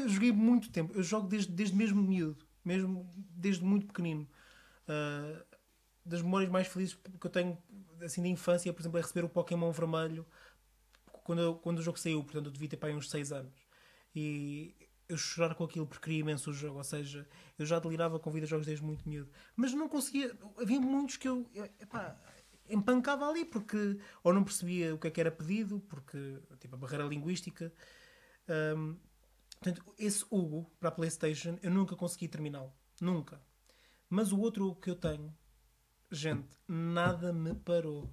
Speaker 2: eu joguei muito tempo. Eu jogo desde, desde mesmo miúdo, mesmo desde muito pequenino. Ah, das memórias mais felizes que eu tenho assim da infância, por exemplo, é receber o Pokémon vermelho quando, eu- quando o jogo saiu. Portanto, eu devia ter para uns 6 anos. E eu chorar com aquilo porque queria imenso o jogo. Ou seja, eu já delirava com videojogos desde muito miúdo. Mas não conseguia. Havia muitos que eu. epá, empancava ali porque ou não percebia o que é que era pedido, porque tipo a barreira linguística. Ahm, portanto, esse Hugo para a PlayStation eu nunca consegui terminá-lo. Nunca. Mas o outro que eu tenho, gente, nada me parou.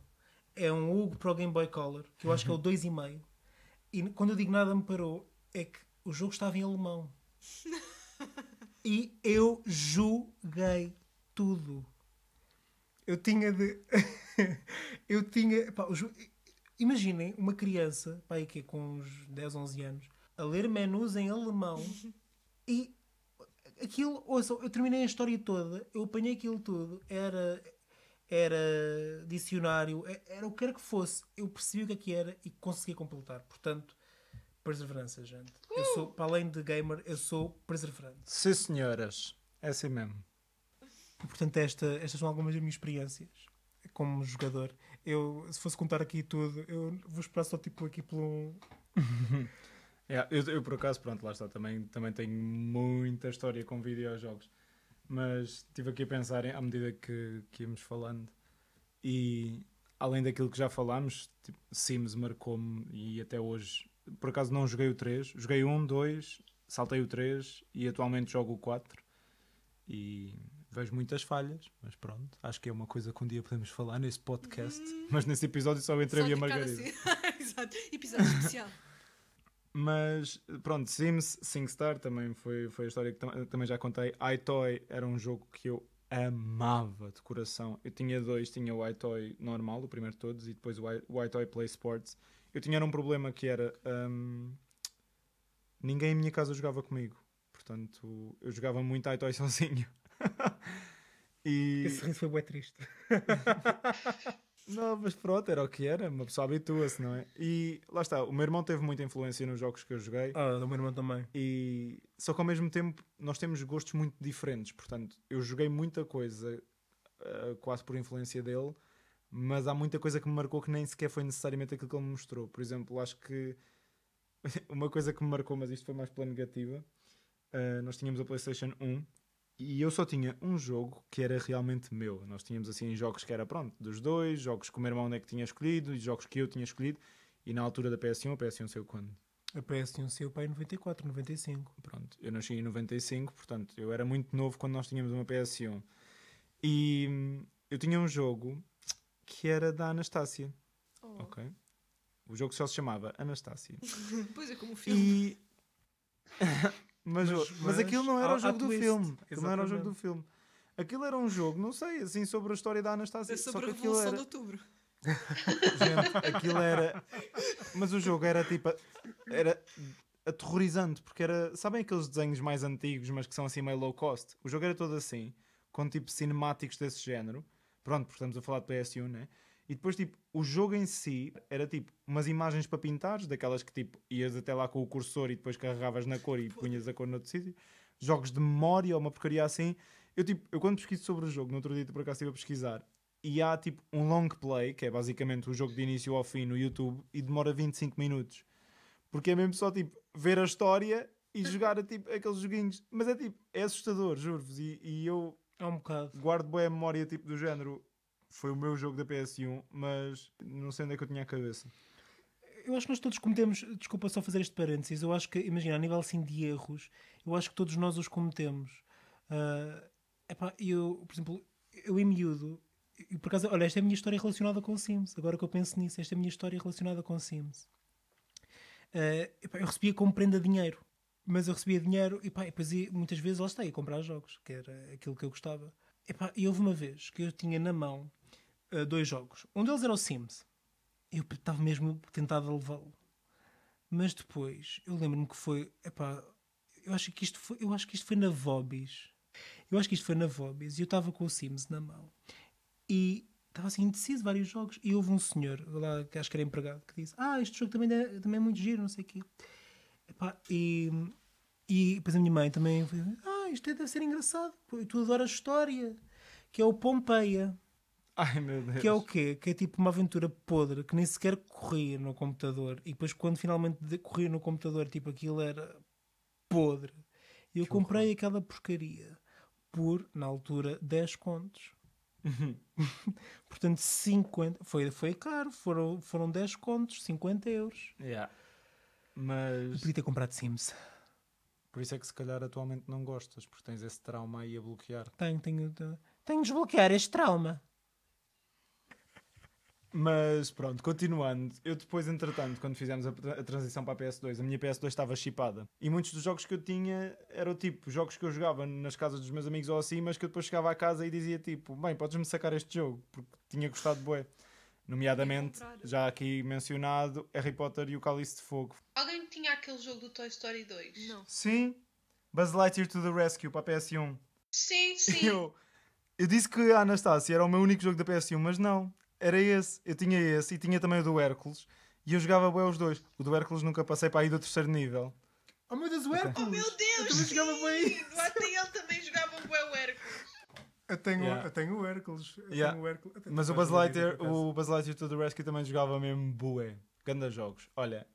Speaker 2: É um Hugo para o Game Boy Color, que eu acho que é o 2,5. E quando eu digo nada me parou, é que o jogo estava em alemão. E eu joguei tudo. Eu tinha de. eu tinha. pá, Imaginem uma criança, pá, é com uns 10, 11 anos, a ler menus em alemão e aquilo, ouçam, eu terminei a história toda, eu apanhei aquilo tudo, era, era dicionário, é- era o que quer que fosse, eu percebi o que é que era e consegui completar. Portanto, perseverança, gente. Eu sou, para além de gamer, eu sou perseverante.
Speaker 1: Sim, senhoras. É assim mesmo.
Speaker 2: E, portanto, esta, estas são algumas das minhas experiências como jogador. Eu, se fosse contar aqui tudo, eu vou esperar só tipo aqui por um.
Speaker 1: É, eu, eu, por acaso, pronto, lá está, também, também tenho muita história com videojogos. Mas estive aqui a pensar à medida que, que íamos falando. E além daquilo que já falámos, tipo, Sims marcou-me e até hoje. Por acaso não joguei o 3, joguei um, dois, saltei o 3 e atualmente jogo o 4. E vejo muitas falhas, mas pronto, acho que é uma coisa que um dia podemos falar nesse podcast. Mas nesse episódio só entre eu
Speaker 3: Só
Speaker 1: a Margarida.
Speaker 3: assim. Exato. Episódio especial.
Speaker 1: Mas pronto, Sims, SingStar também foi, foi a história que tam- também já contei. iToy era um jogo que eu amava de coração. Eu tinha dois, tinha o iToy normal, o primeiro de todos, e depois o, iToy Play Sports. Eu tinha um problema que era hum, ninguém em minha casa jogava comigo. Portanto, eu jogava muito iToy sozinho. e
Speaker 2: Esse riso foi bem triste.
Speaker 1: não, mas pronto, era o que era, uma pessoa habitua-se, não é? E lá está, o meu irmão teve muita influência nos jogos que eu joguei.
Speaker 2: Ah, do meu irmão também.
Speaker 1: E só que ao mesmo tempo nós temos gostos muito diferentes. Portanto, eu joguei muita coisa eh, quase por influência dele, mas há muita coisa que me marcou que nem sequer foi necessariamente aquilo que ele me mostrou. Por exemplo, acho que uma coisa que me marcou, mas isto foi mais pela negativa, eh, nós tínhamos a PlayStation 1 E eu só tinha um jogo que era realmente meu. Nós tínhamos assim jogos que era pronto, dos dois, jogos que o meu irmão é que tinha escolhido e jogos que eu tinha escolhido. E na altura da PS1, a PS1 saiu quando?
Speaker 2: A PS1 saiu para aí 94, 95.
Speaker 1: Pronto, eu nasci em 95, portanto eu era muito novo quando nós tínhamos uma PS1. E hum, eu tinha um jogo que era da Anastácia,
Speaker 3: Oh.
Speaker 1: ok? O jogo só se chamava Anastácia.
Speaker 3: Pois é, como o filme.
Speaker 1: E... mas,
Speaker 2: Mas-
Speaker 1: mas,
Speaker 2: mas
Speaker 1: aquilo não era o jogo do
Speaker 2: twist.
Speaker 1: filme. Aquilo não era o jogo do filme. Aquilo era um jogo, não sei, assim, sobre a história da Anastácia.
Speaker 3: É
Speaker 1: só
Speaker 3: sobre
Speaker 1: que
Speaker 3: a Revolução
Speaker 1: era...
Speaker 3: de Outubro.
Speaker 1: Gente, aquilo era. Mas o jogo era tipo. Era aterrorizante, porque era. Sabem aqueles desenhos mais antigos, mas que são assim meio low cost? O jogo era todo assim, com tipo cinemáticos desse género. Pronto, porque estamos a falar de PS1, né? E depois, tipo, o jogo em si era tipo umas imagens para pintares, daquelas que tipo ias até lá com o cursor e depois carregavas na cor e punhas a cor noutro sítio. Jogos de memória ou uma porcaria assim. Eu, tipo, eu quando pesquiso sobre o jogo, no outro dia por acaso estive a pesquisar, e há tipo um long play, que é basicamente o jogo de início ao fim no YouTube, e demora 25 minutos. Porque é mesmo só tipo ver a história e jogar tipo, aqueles joguinhos. Mas é tipo, é assustador, juro-vos. E, e eu
Speaker 2: É um bocado.
Speaker 1: guardo boa memória tipo do género. Foi o meu jogo da PS1, mas não sei onde é que eu tinha a cabeça.
Speaker 2: Eu acho que nós todos cometemos, desculpa só fazer este parênteses, eu acho que, imagina, a nível assim de erros, eu acho que todos nós os cometemos. Ah, epá, eu, por exemplo, eu em miúdo, e por acaso, olha, esta é a minha história relacionada com Sims, agora que eu penso nisso, esta é a minha história relacionada com Sims. Ah, epá, eu recebia como prenda dinheiro, mas eu recebia dinheiro e, pá, e depois ia, muitas vezes lá está, ia comprar jogos, que era aquilo que eu gostava. Epá, e houve uma vez que eu tinha na mão ah, dois jogos. Um deles era o Sims. Eu estava mesmo tentado a levá-lo. Mas depois, eu lembro-me que foi. Epá, eu acho que isto foi, eu acho que isto foi na Vobis. Eu acho que isto foi na Vobis e eu estava com o Sims na mão. E estava assim indeciso vários jogos. E houve um senhor lá, que acho que era empregado, que disse: Ah, este jogo também é, também é muito giro, não sei o quê. Epá, e, e depois a minha mãe também Ah, isto deve ser engraçado. Tu adoras história. Que é o Pompeia.
Speaker 1: Ai meu Deus.
Speaker 2: Que é o quê? Que é tipo uma aventura podre que nem sequer corria no computador. E depois, quando finalmente corria no computador, tipo aquilo era podre. E eu comprei aquela porcaria por, na altura, 10 contos. Portanto, 50. Foi, foi caro, foram, foram 10 contos, 50 euros.
Speaker 1: Yeah.
Speaker 2: Eu
Speaker 1: Mas
Speaker 2: podia ter comprado Sims.
Speaker 1: por isso é que se calhar atualmente não gostas, porque tens esse trauma aí a bloquear.
Speaker 2: Tenho, tenho, tenho, tenho de desbloquear este trauma.
Speaker 1: Mas pronto, continuando, eu depois, entretanto, quando fizemos a, a transição para a PS2, a minha PS2 estava chipada. E muitos dos jogos que eu tinha eram tipo jogos que eu jogava nas casas dos meus amigos ou assim, mas que eu depois chegava à casa e dizia tipo, bem, podes-me sacar este jogo, porque tinha gostado de bué. Nomeadamente, já aqui mencionado, Harry Potter e o Cálice de Fogo.
Speaker 4: Alguém tinha aquele jogo do Toy Story 2?
Speaker 3: Não.
Speaker 1: Sim, Buzz Lightyear to the Rescue para a PS1.
Speaker 4: Sim, sim.
Speaker 1: Eu, eu disse que a Anastácia era o meu único jogo da PS1, mas não. Era esse. Eu tinha esse e tinha também o do Hércules. E eu jogava bem os dois. O do Hércules nunca passei para aí do terceiro nível.
Speaker 2: Oh meu Deus, o. Hércules!
Speaker 4: Oh meu Deus!
Speaker 2: também jogava bem.
Speaker 4: Até ele também jogava bué o Hércules.
Speaker 2: Eu tenho,
Speaker 1: Yeah.
Speaker 2: eu tenho o Hércules. Eu
Speaker 1: Yeah.
Speaker 2: tenho o Hércules. Até
Speaker 1: Mas o Buzz Lightyear, o Buzz Lightyear to the Rescue também jogava mesmo bué. Ganda jogos. Olha,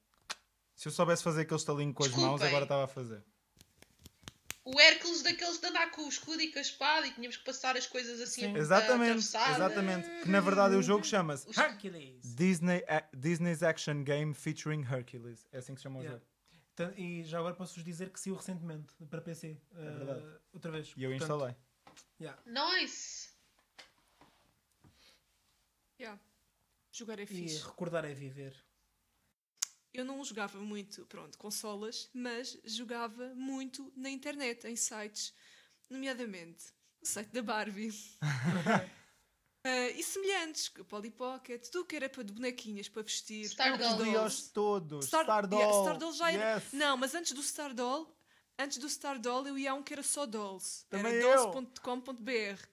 Speaker 1: se eu soubesse fazer aquele estalinho com as mãos, agora estava a fazer.
Speaker 4: O Hércules daqueles de andar com o escudo e com a espada e tínhamos que passar as coisas assim
Speaker 2: Sim.
Speaker 4: a-
Speaker 1: Exatamente, exatamente. Que na verdade o jogo chama-se
Speaker 2: Hercules!
Speaker 1: Disney, A- Disney's Action Game featuring Hercules. É assim que se chama o
Speaker 2: Yeah.
Speaker 1: jogo.
Speaker 2: E já agora posso-vos dizer que saiu recentemente para PC.
Speaker 1: É verdade.
Speaker 2: uh, outra vez.
Speaker 1: E eu
Speaker 2: Portanto,
Speaker 1: instalei.
Speaker 2: yeah.
Speaker 4: Nice!
Speaker 3: Yeah. Jogar é
Speaker 2: E
Speaker 3: fixe.
Speaker 2: recordar é viver.
Speaker 3: Eu não jogava muito, pronto, consolas, mas jogava muito na internet, em sites, nomeadamente o site da Barbie. Ah, e semelhantes, que o Polly Pocket, tudo que era para de bonequinhas para vestir.
Speaker 4: Stardoll.
Speaker 3: os
Speaker 1: Eu todos.
Speaker 3: Star-
Speaker 1: Stardoll.
Speaker 3: yeah, Stardoll já era.
Speaker 1: Yes.
Speaker 3: Não, mas antes do Stardoll, antes do Stardoll eu ia a um que era só dolls.
Speaker 1: Também
Speaker 3: era
Speaker 1: eu.
Speaker 3: dolls.com.br.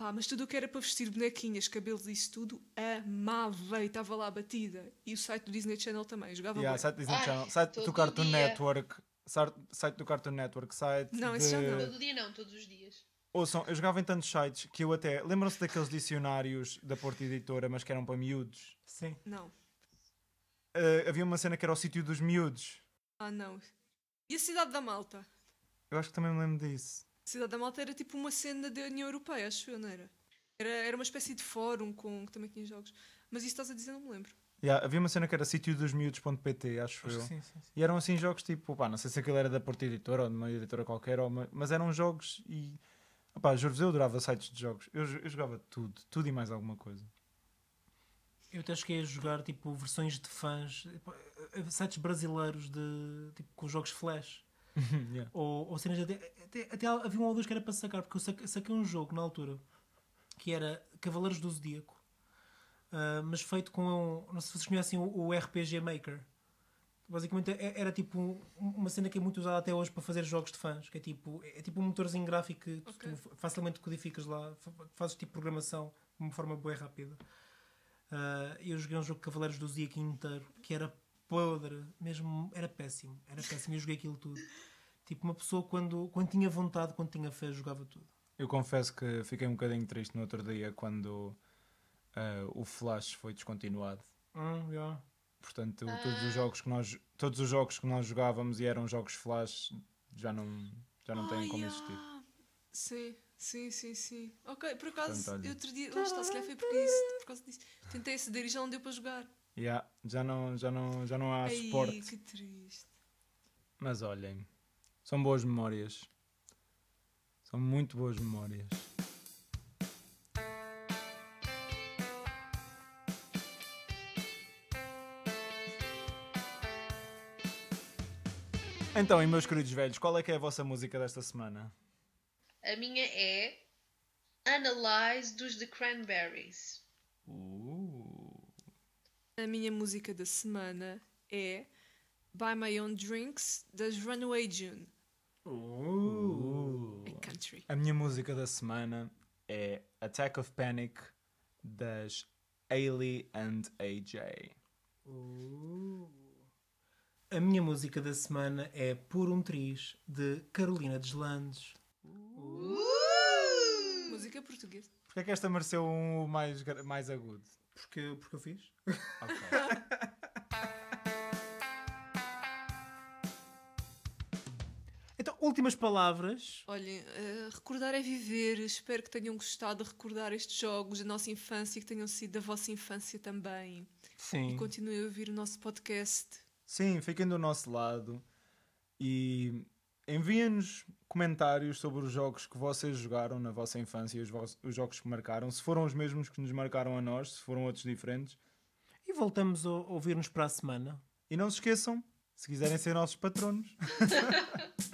Speaker 3: Pá, mas tudo o que era para vestir bonequinhas, cabelos e isso tudo, amava e estava lá batida. E o site do Disney Channel também, jogava
Speaker 1: Yeah,
Speaker 3: bué.
Speaker 1: site Disney
Speaker 4: Ai,
Speaker 1: Channel, site do Cartoon
Speaker 4: dia.
Speaker 1: Network, site site do Cartoon Network, site
Speaker 3: Não,
Speaker 1: de...
Speaker 3: esse já não.
Speaker 4: Todo dia não, todos os dias.
Speaker 1: Ouçam, eu jogava em tantos sites que eu até... Lembram-se daqueles dicionários da Porta Editora, mas que eram para miúdos?
Speaker 2: Sim.
Speaker 3: Não.
Speaker 1: Uh, havia uma cena que era o sítio dos miúdos.
Speaker 3: Ah, não. E a cidade da Malta?
Speaker 1: Eu acho que também me lembro disso.
Speaker 3: Cidade da Malta era tipo uma cena da União Europeia, acho eu, não era? Era, era uma espécie de fórum com, que também tinha jogos. Mas isso estás a dizer, não me lembro.
Speaker 1: Yeah, havia uma cena que era sítio dos miúdos.pt, acho,
Speaker 2: Acho
Speaker 1: eu.
Speaker 2: que sim, sim, sim.
Speaker 1: E eram assim jogos tipo, pá, não sei se aquilo era da Porta Editora ou de uma editora qualquer, ou uma- mas eram jogos e. Opá, juro-vos, eu adorava sites de jogos. Eu, eu jogava tudo, tudo e mais alguma coisa.
Speaker 2: Eu até cheguei a jogar tipo versões de fãs, eh, sites brasileiros de tipo com jogos flash.
Speaker 1: Yeah.
Speaker 2: Ou, ou cenas até, até, até havia um ou dois que era para sacar, porque eu saquei, saquei um jogo na altura que era Cavaleiros do Zodíaco, ah, mas feito com não sei se vocês conhecem o, o RPG Maker. Basicamente é- era tipo um- uma cena que é muito usada até hoje para fazer jogos de fãs, que é tipo, é tipo um motorzinho gráfico que tu-
Speaker 3: Ok.
Speaker 2: tu facilmente codificas lá, fa- fazes tipo programação de uma forma bem rápida. Ah, eu joguei um jogo Cavaleiros do Zodíaco inteiro que era podre, mesmo era péssimo, era péssimo. Eu joguei aquilo tudo. Tipo, uma pessoa quando, quando tinha vontade, quando tinha fé, jogava tudo.
Speaker 1: Eu confesso que fiquei um bocadinho triste no outro dia quando ah, o Flash foi descontinuado.
Speaker 2: Hum, yeah.
Speaker 1: Portanto, todos os jogos que nós todos os jogos que nós jogávamos e eram jogos Flash já não já não têm
Speaker 3: Ah,
Speaker 1: como
Speaker 3: yeah.
Speaker 1: existir.
Speaker 3: Sim, sim, sim, sim. Ok, por acaso,
Speaker 1: Portanto,
Speaker 3: outro dia, lá está, se calhar foi porque isso, por causa disso. Tentei aceder e já não deu para jogar.
Speaker 1: Yeah, já não já não já não há
Speaker 3: Ai,
Speaker 1: suporte.
Speaker 3: que triste.
Speaker 1: Mas olhem, são boas memórias. São muito boas memórias. Então, e meus queridos velhos, qual é que é a vossa música desta semana?
Speaker 4: A minha é Analyze dos The Cranberries.
Speaker 1: Uh,
Speaker 3: A minha música da semana é Buy My Own Drinks das Runaway June. É country.
Speaker 1: A minha música da semana é Attack of Panic das Ailey and AJ.
Speaker 2: A minha música da semana é Por um Triz, de Carolina Deslandes.
Speaker 3: Música portuguesa.
Speaker 1: Porquê é que esta mereceu um mais, mais agudo?
Speaker 2: Porque, porque eu fiz.
Speaker 1: Ok.
Speaker 2: Então, últimas palavras.
Speaker 3: Olhem, eh, recordar é viver. Espero que tenham gostado de recordar estes jogos da nossa infância e que tenham sido da vossa infância também.
Speaker 2: Sim.
Speaker 3: E continuem a ouvir o nosso podcast.
Speaker 1: Sim, fiquem do nosso lado e enviem-nos comentários sobre os jogos que vocês jogaram na vossa infância e os, vos- os jogos que marcaram. Se foram os mesmos que nos marcaram a nós, se foram outros diferentes.
Speaker 2: E voltamos a ouvir-nos para a semana.
Speaker 1: E não se esqueçam, se quiserem ser nossos patronos,